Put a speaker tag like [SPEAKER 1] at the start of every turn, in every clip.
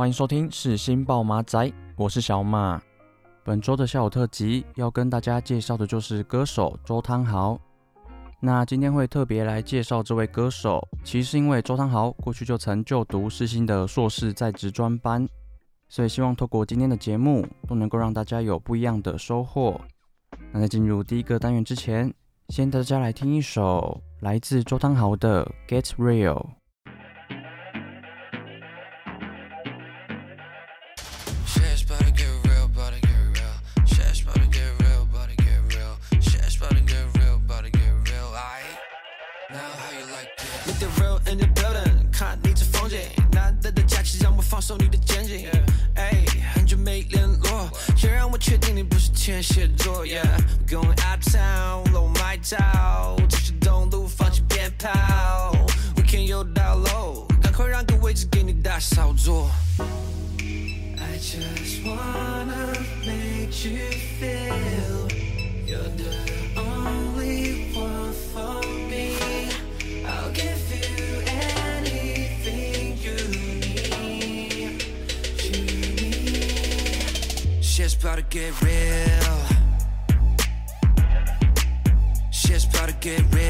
[SPEAKER 1] 欢迎收听世新报马仔，我是小马。本周的下午特辑要跟大家介绍的就是歌手周汤豪。那今天会特别来介绍这位歌手，其实是因为周汤豪过去就曾就读世新的硕士在职专班，所以希望透过今天的节目都能够让大家有不一样的收获。那在进入第一个单元之前，先大家来听一首来自周汤豪的《Get Real》。
[SPEAKER 2] 天蝎座，Yeah，going out town，low my town，这些东路放起鞭炮，Weekend 又到喽，赶快让个位置给你大扫除。I just wanna make you feel you're the only one for me. About to get real. Shit's about to get real.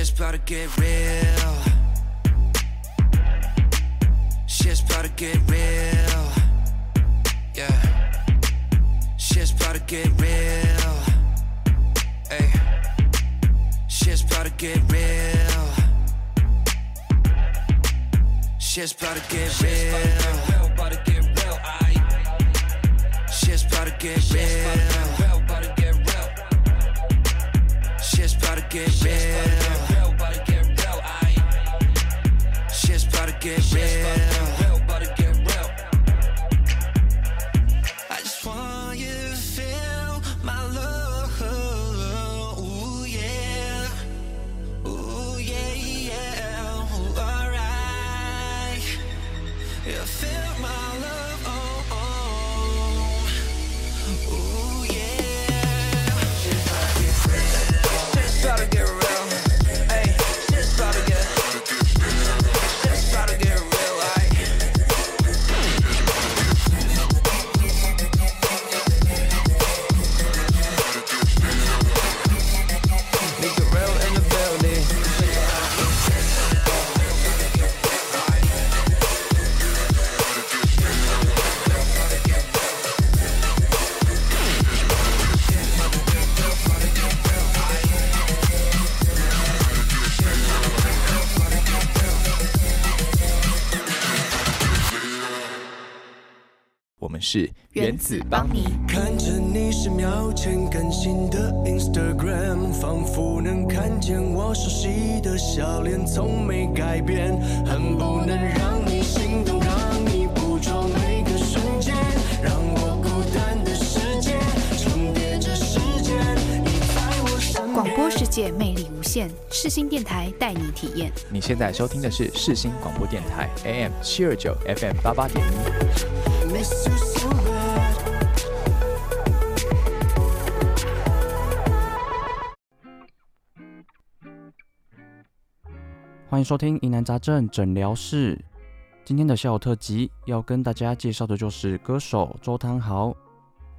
[SPEAKER 2] Shit's about to get real. Shit's about to get real. Yeah. Shit's about to get real. Hey. Shit's about to get real. Shit's about to get real.
[SPEAKER 3] 是原子帮你。
[SPEAKER 2] 看着你十秒前更新的 Instagram，仿佛能看见我熟悉的笑脸，从没改变，恨不能让你心动，让你捕捉每个瞬间，让我孤单的世界重叠着时间，你在我身边。
[SPEAKER 4] 广播世界魅力无限，世新电台带你体验。
[SPEAKER 3] 你现在收听的是世新广播电台 AM 七二九 FM 八八点一。
[SPEAKER 1] 欢迎收听疑难杂症诊疗室。今天的小特辑要跟大家介绍的就是歌手周汤豪。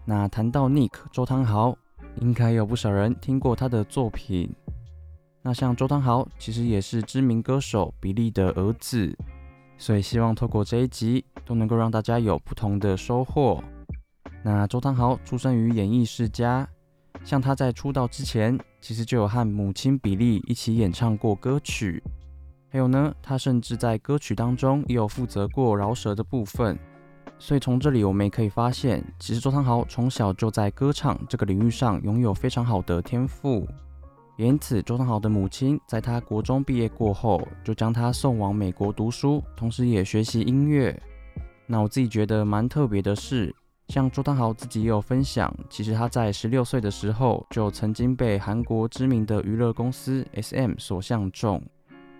[SPEAKER 1] 那谈到 Nick 周汤豪，应该有不少人听过他的作品。那像周汤豪其实也是知名歌手比利的儿子，所以希望透过这一集都能够让大家有不同的收获。那周汤豪出生于演艺世家，像他在出道之前，其实就有和母亲比利一起演唱过歌曲。还有呢，他甚至在歌曲当中也有负责过饶舌的部分，所以从这里我们也可以发现，其实周汤豪从小就在歌唱这个领域上拥有非常好的天赋。因此，周汤豪的母亲在他国中毕业过后，就将他送往美国读书，同时也学习音乐。那我自己觉得蛮特别的是，像周汤豪自己也有分享，其实他在十六岁的时候就曾经被韩国知名的娱乐公司 SM 所相中。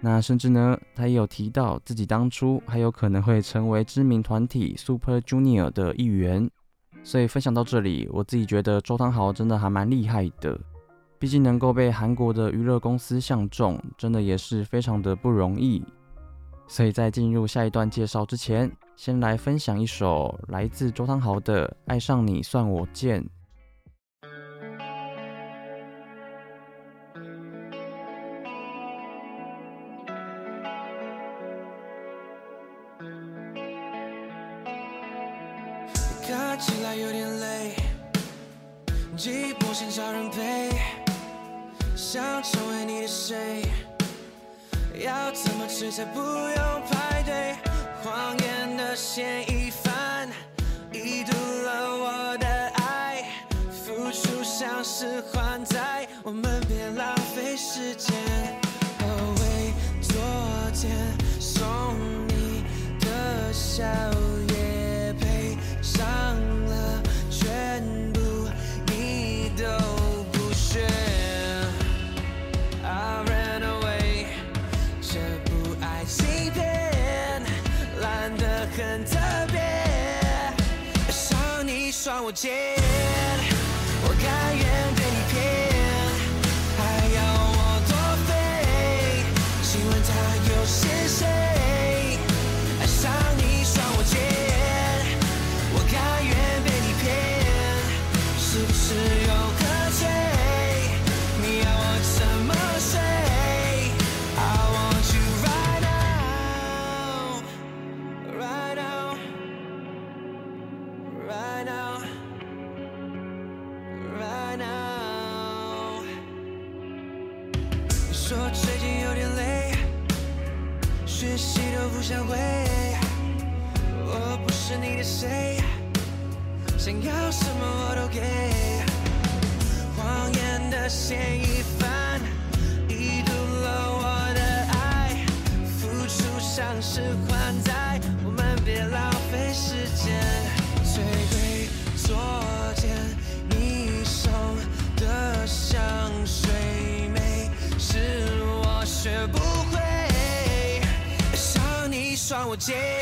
[SPEAKER 1] 那甚至呢，他也有提到自己当初还有可能会成为知名团体 Super Junior 的一员，所以分享到这里，我自己觉得周汤豪真的还蛮厉害的，毕竟能够被韩国的娱乐公司相中，真的也是非常的不容易。所以在进入下一段介绍之前，先来分享一首来自周汤豪的《爱上你算我
[SPEAKER 2] 贱》。是还债，我们别浪费时间。哦，为昨天送你的笑。Right now. 说最近有点累，学习都不想回。我不是你的谁，想要什么我都给。谎言的嫌疑犯，已读了我的爱，付出像是还债，我们别浪费时间。最贵昨天你送的香水味。是我学不会，伤你算我戒，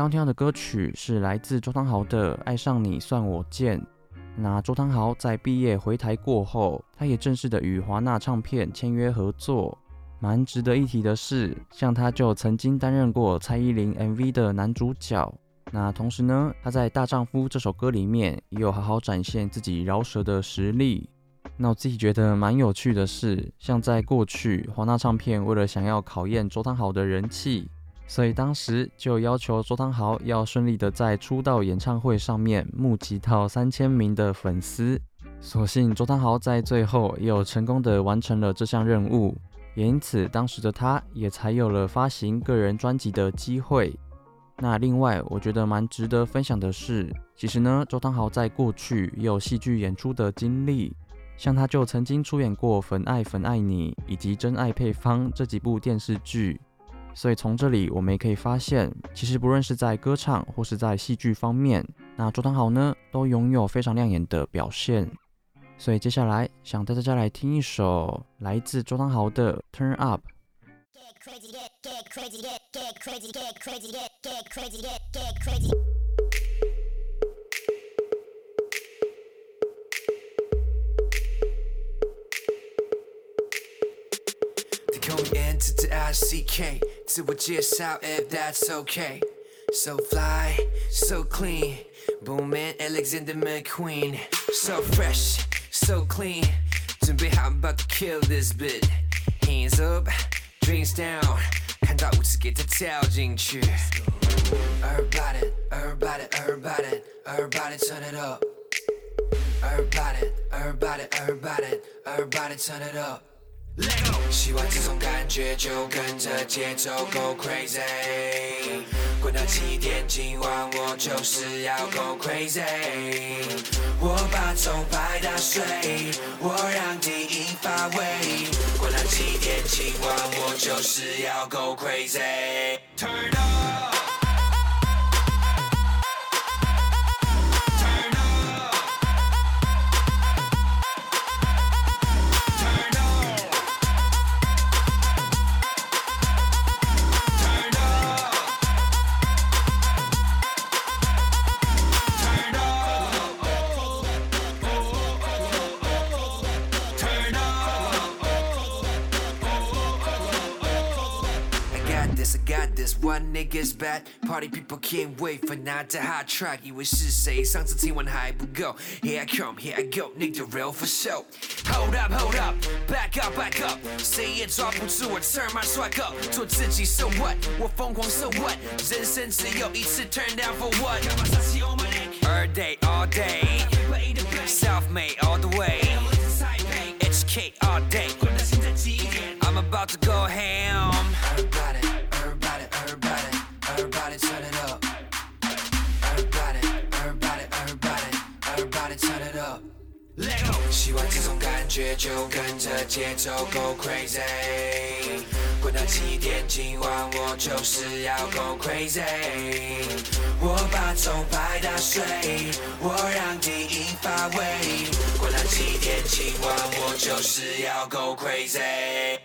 [SPEAKER 1] 刚刚听到的歌曲是来自周汤豪的《爱上你算我贱》。那周汤豪在毕业回台过后，他也正式的与华纳唱片签约合作。蛮值得一提的是，像他就曾经担任过蔡依林 MV 的男主角。那同时呢，他在《大丈夫》这首歌里面也有好好展现自己饶舌的实力。那我自己觉得蛮有趣的是，像在过去华纳唱片为了想要考验周汤豪的人气。所以当时就要求周汤豪要顺利的在出道演唱会上面募集到三千名的粉丝。所幸周汤豪在最后也有成功的完成了这项任务，也因此当时的他也才有了发行个人专辑的机会。那另外我觉得蛮值得分享的是，其实呢周汤豪在过去也有戏剧演出的经历，像他就曾经出演过《粉爱粉爱你》以及《真爱配方》这几部电视剧。所以从这里我们也可以发现，其实不论是在歌唱或是在戏剧方面，那周汤豪呢都拥有非常亮眼的表现。所以接下来想带大家来听一首来自周汤豪的《Turn Up》。
[SPEAKER 2] I C K to a just out if that's okay. So fly, so clean, boom man Alexander McQueen. So fresh, so clean. To be hot, about to kill this bit. Hands up, dreams down. 간다 우습게 대체하오 징추. Everybody, everybody, everybody, everybody turn it up. Everybody, everybody, everybody, everybody turn it up. 喜欢这种感觉，就跟着节奏 go crazy。滚到几点，今晚我就是要 go crazy。我把钟摆打碎，我让低音发威。滚到几点，今晚我就是要 go crazy。One niggas bad party people can't wait for not the hot track，以为是谁？上次听完还不够。Here I come, here I go, need the real for show。Hold up, hold up, back up, back up，谁也抓不住我，turn my swag up，做自己，so what？我疯狂，so what？人生只有一次，turn down for what？All day, all day, 就跟着节奏 go crazy。滚到几点，今晚我就是要 go crazy。我把钟摆打碎，我让低音发威。滚到几点，今晚我就是要 go crazy。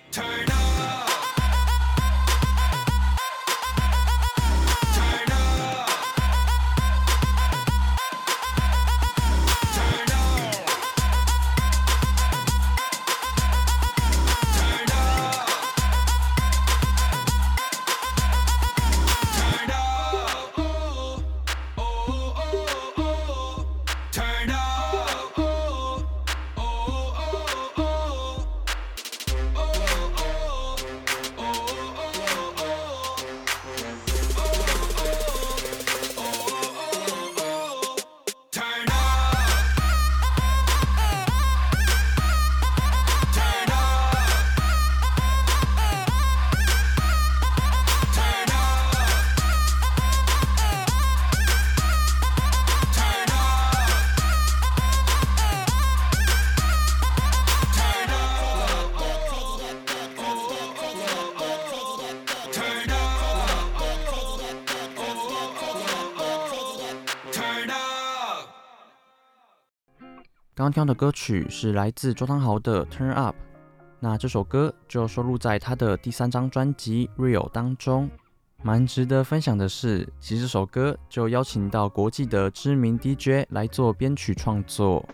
[SPEAKER 1] 刚刚的歌曲是来自周汤豪的《Turn Up》，那这首歌就收录在他的第三张专辑《Real》当中。蛮值得分享的是，其实这首歌就邀请到国际的知名 DJ 来做编曲创作。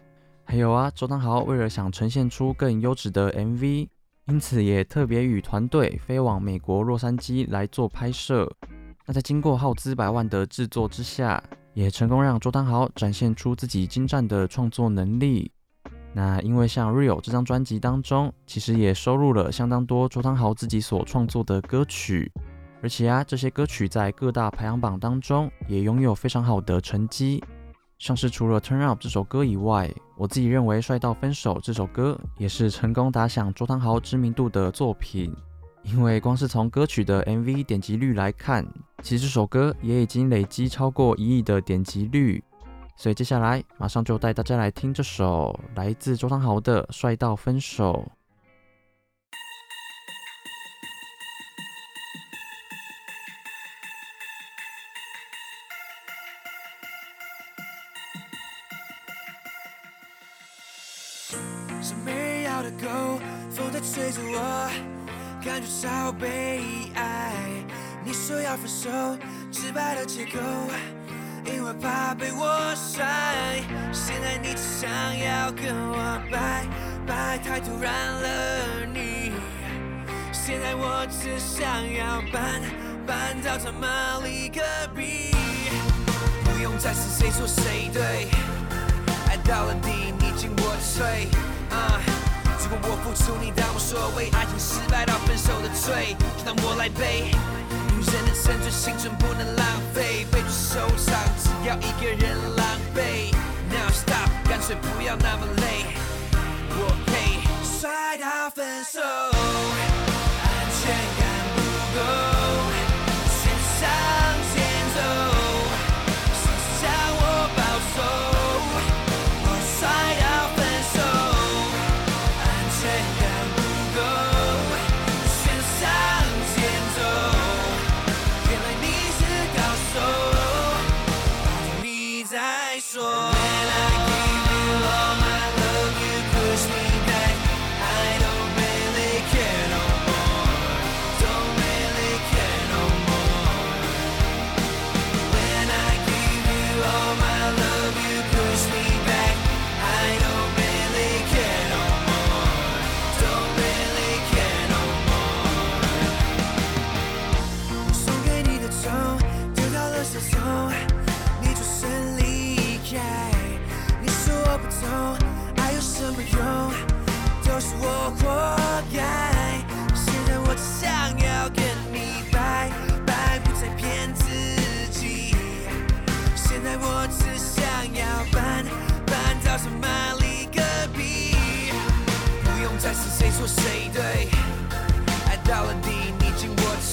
[SPEAKER 1] 还有啊，周汤豪为了想呈现出更优质的 MV，因此也特别与团队飞往美国洛杉矶来做拍摄。那在经过耗资百万的制作之下，也成功让周汤豪展现出自己精湛的创作能力。那因为像《Real》这张专辑当中，其实也收录了相当多周汤豪自己所创作的歌曲，而且啊，这些歌曲在各大排行榜当中也拥有非常好的成绩。像是除了《Turn Up》这首歌以外，我自己认为《帅到分手》这首歌也是成功打响周汤豪知名度的作品。因为光是从歌曲的 MV 点击率来看，其实这首歌也已经累积超过一亿的点击率。所以接下来马上就带大家来听这首来自周汤豪的《帅到分手》。
[SPEAKER 2] 是没要的狗，风在吹着我。感觉超悲哀，你说要分手，直白的借口，因为怕被我甩。现在你只想要跟我拜拜，太突然了你。现在我只想要搬搬到他妈里隔壁，不用再是谁错谁对，爱到了底你进我退。Uh, 果我付出，你当无所谓。爱情失败到分手的罪，就当我来背。女人的青春，青春不能浪费，背对收场，只要一个人狼狈。Now stop，干脆不要那么累。我配摔到分手，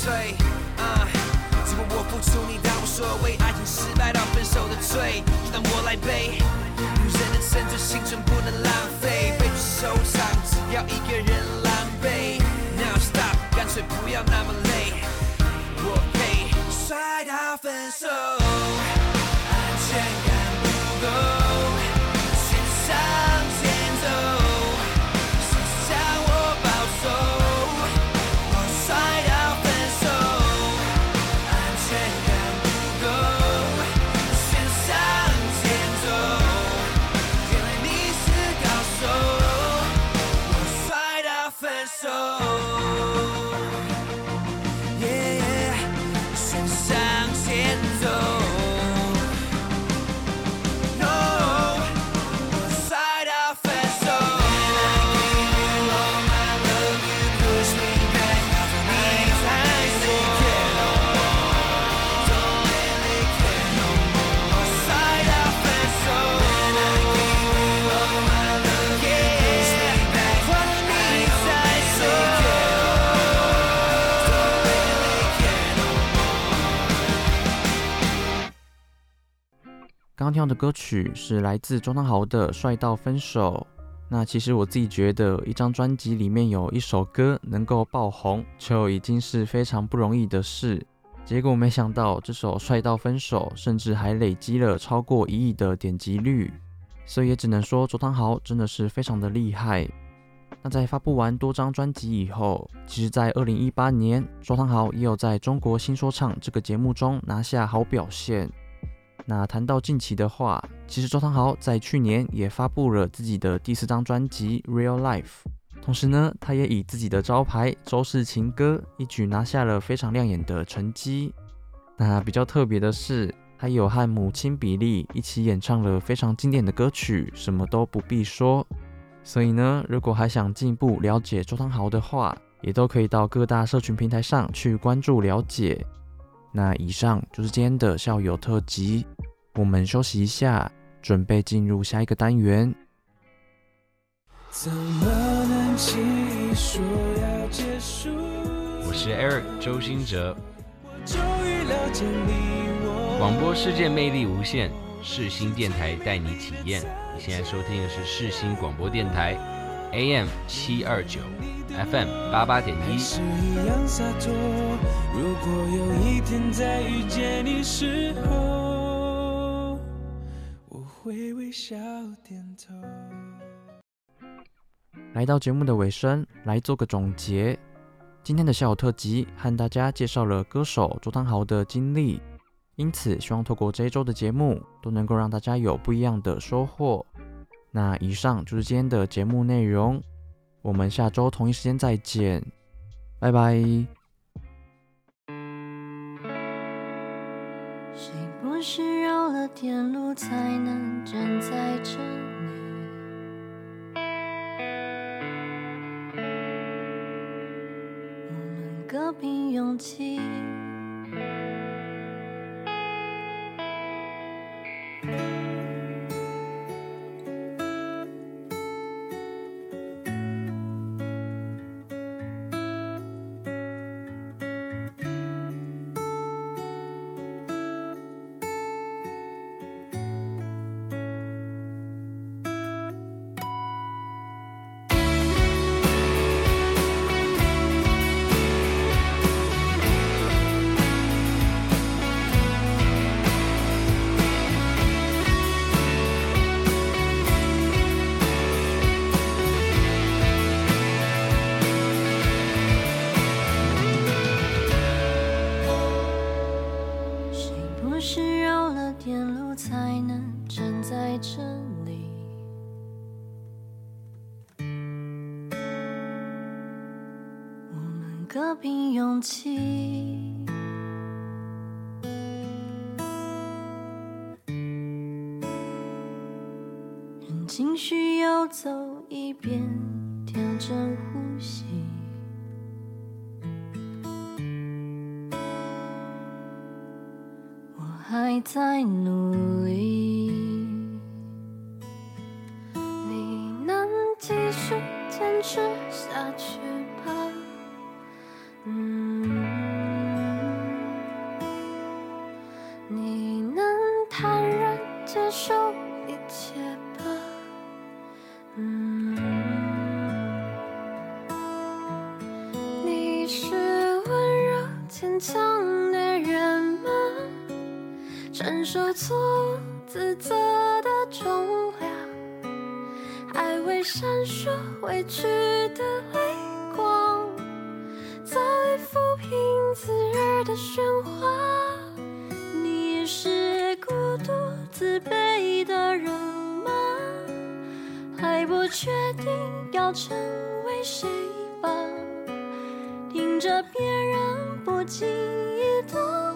[SPEAKER 2] 对，啊，怎么我付出，你当无所谓。爱情失败到分手的罪，就当我来背。女人的生存，青春不能
[SPEAKER 1] 浪费，
[SPEAKER 2] 悲剧收场。只要一个人狼狈，now stop，干脆不要那么累。我呸，摔
[SPEAKER 1] 到分手。刚听到的歌曲是来自周汤豪的《帅到分手》。那其实我自己觉得，一张专辑里面有一首歌能够爆红，就已经是非常不容易的事。结果没想到，这首《帅到分手》甚至还累积了超过一亿的点击率。
[SPEAKER 5] 所以也只能说周汤豪真的是非常的厉害。那在发布完多张专辑以后，其实，在二零一八年，周汤豪也有在中国新说唱这个节目中拿下好表现。那谈到近期的话，其实周汤豪在去年也发布了自己的第四张专辑《Real Life》，同时呢，他也以自己的招牌《周氏情歌》一举拿下了非常亮眼的成绩。那比较特别的是，他有和母亲比利一起演唱了非常经典的歌曲《什么都不必说》。所以呢，如果还想进一步了解周汤豪的话，也都可以到各大社群平台上去关注了解。那以上就是今天的校友特辑，我们休息一下，准备进入下一个单元。
[SPEAKER 6] 我是 Eric 周兴哲。广播世界魅力无限，世新电台带你体验。你现在收听的是世新广播电台，AM 七二九，FM 八八点一。如果有一天再遇见你时候，
[SPEAKER 5] 我会微笑点头。来到节目的尾声，来做个总结。今天的校友特辑和大家介绍了歌手周汤豪的经历。因此，希望透过这一周的节目，都能够让大家有不一样的收获。那以上就是今天的节目内容，我们下周同一时间再见，拜拜。谁不是绕了点路才能站在这里？我们各凭勇气。各凭勇气，任情绪游走一边，调整呼吸。我还在努力还未闪烁委屈的泪光，早已抚平刺耳的喧哗。你是孤独自卑的人吗？还不确定要成为谁吧？听着别人不经意的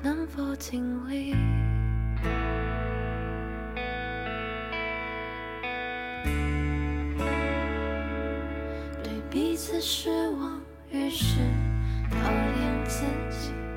[SPEAKER 5] 能否经历对彼此失望，于是讨厌自己。